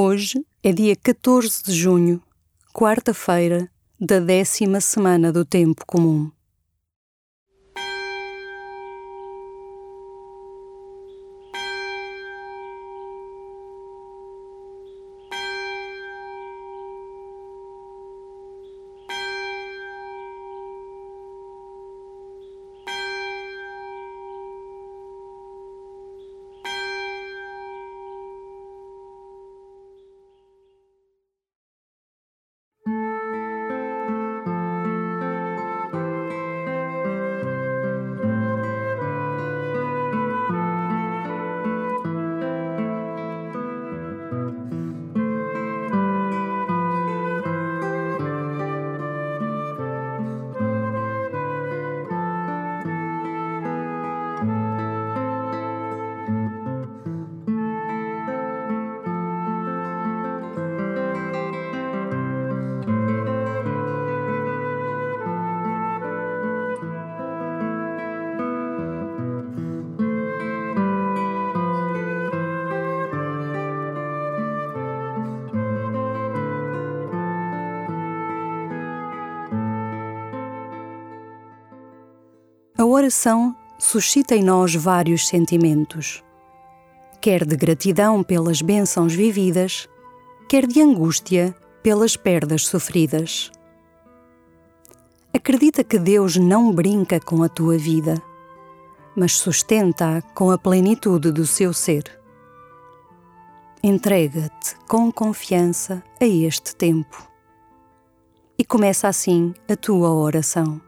Hoje é dia 14 de junho, quarta-feira da décima semana do Tempo Comum. Oração suscita em nós vários sentimentos, quer de gratidão pelas bênçãos vividas, quer de angústia pelas perdas sofridas. Acredita que Deus não brinca com a tua vida, mas sustenta-a com a plenitude do seu ser. Entrega-te com confiança a este tempo. E começa assim a tua oração.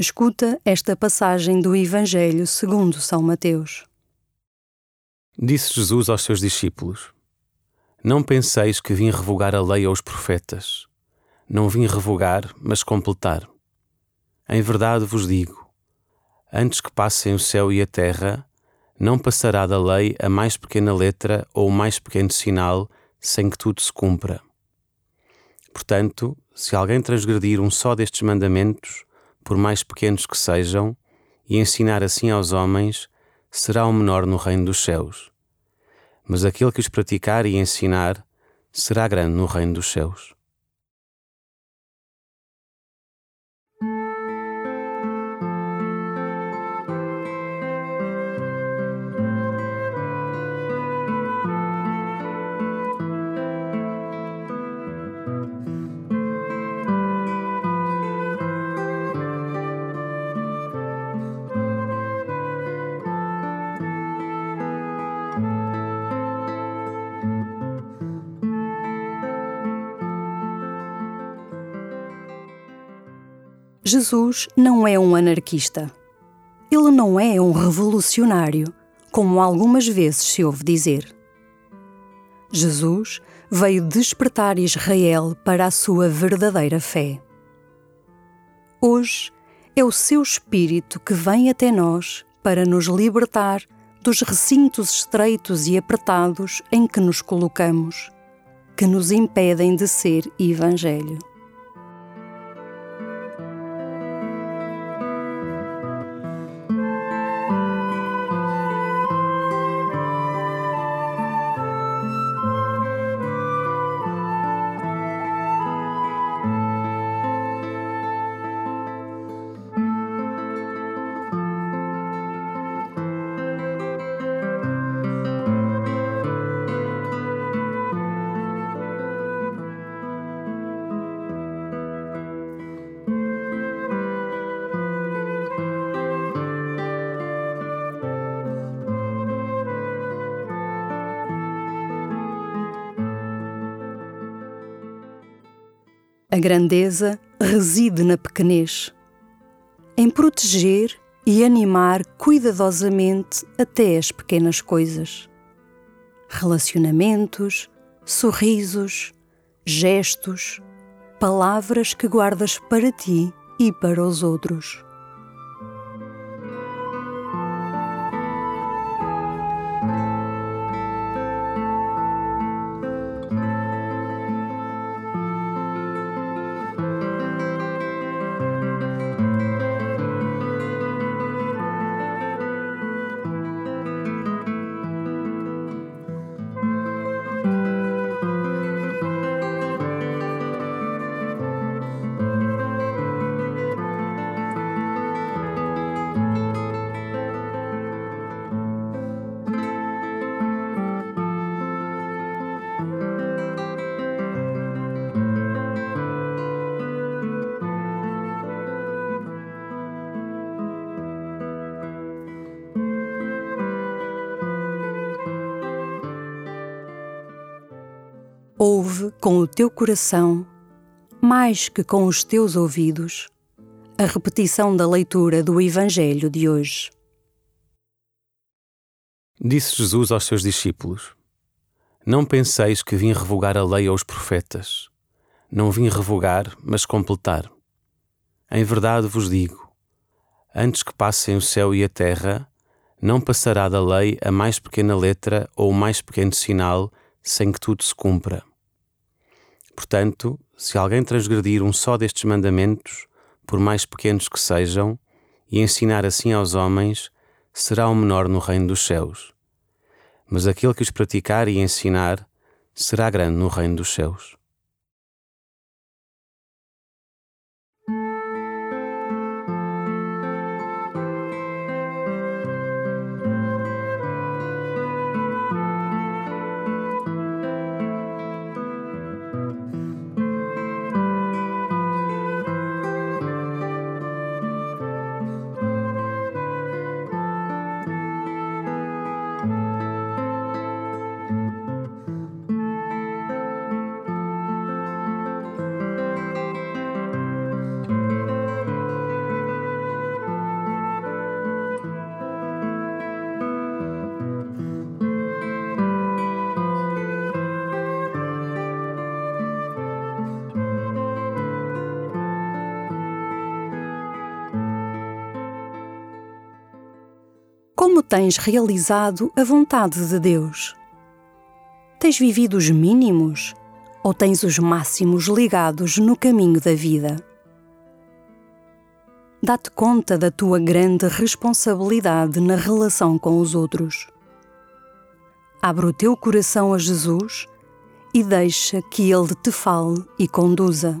Escuta esta passagem do Evangelho segundo São Mateus. Disse Jesus aos seus discípulos: Não penseis que vim revogar a lei aos profetas. Não vim revogar, mas completar. Em verdade vos digo: antes que passem o céu e a terra, não passará da lei a mais pequena letra ou o mais pequeno sinal sem que tudo se cumpra. Portanto, se alguém transgredir um só destes mandamentos, por mais pequenos que sejam, e ensinar assim aos homens, será o menor no reino dos céus. Mas aquele que os praticar e ensinar, será grande no reino dos céus. Jesus não é um anarquista. Ele não é um revolucionário, como algumas vezes se ouve dizer. Jesus veio despertar Israel para a sua verdadeira fé. Hoje é o seu Espírito que vem até nós para nos libertar dos recintos estreitos e apertados em que nos colocamos, que nos impedem de ser Evangelho. A grandeza reside na pequenez, em proteger e animar cuidadosamente até as pequenas coisas. Relacionamentos, sorrisos, gestos, palavras que guardas para ti e para os outros. Ouve com o teu coração, mais que com os teus ouvidos, a repetição da leitura do Evangelho de hoje. Disse Jesus aos seus discípulos: Não penseis que vim revogar a lei aos profetas. Não vim revogar, mas completar. Em verdade vos digo: antes que passem o céu e a terra, não passará da lei a mais pequena letra ou o mais pequeno sinal sem que tudo se cumpra. Portanto, se alguém transgredir um só destes mandamentos, por mais pequenos que sejam, e ensinar assim aos homens, será o menor no reino dos céus. Mas aquele que os praticar e ensinar, será grande no reino dos céus. Tens realizado a vontade de Deus? Tens vivido os mínimos ou tens os máximos ligados no caminho da vida? Dá-te conta da tua grande responsabilidade na relação com os outros. Abre o teu coração a Jesus e deixa que Ele te fale e conduza.